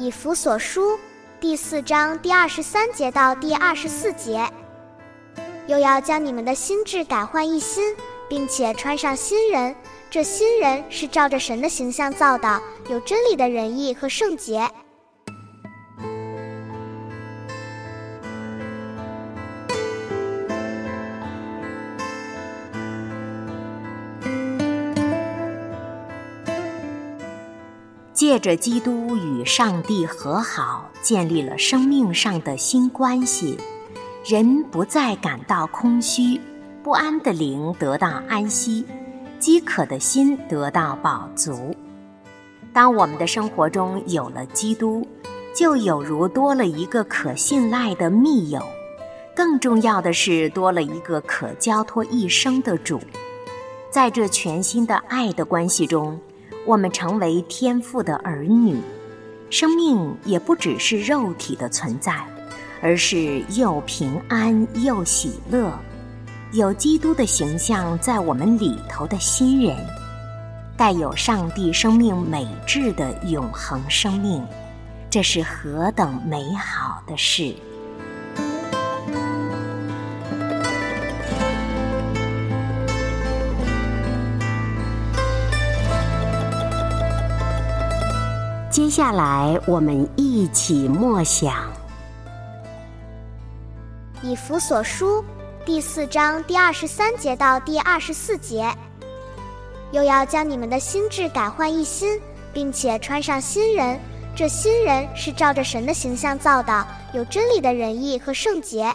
以弗所书第四章第二十三节到第二十四节，又要将你们的心智改换一新，并且穿上新人。这新人是照着神的形象造的，有真理的仁义和圣洁。借着基督与上帝和好，建立了生命上的新关系，人不再感到空虚，不安的灵得到安息，饥渴的心得到饱足。当我们的生活中有了基督，就有如多了一个可信赖的密友，更重要的是多了一个可交托一生的主。在这全新的爱的关系中。我们成为天父的儿女，生命也不只是肉体的存在，而是又平安又喜乐，有基督的形象在我们里头的新人，带有上帝生命美质的永恒生命，这是何等美好的事！接下来，我们一起默想《以弗所书》第四章第二十三节到第二十四节，又要将你们的心智改换一新，并且穿上新人。这新人是照着神的形象造的，有真理的仁义和圣洁。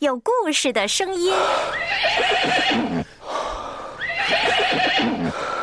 有故事的声音。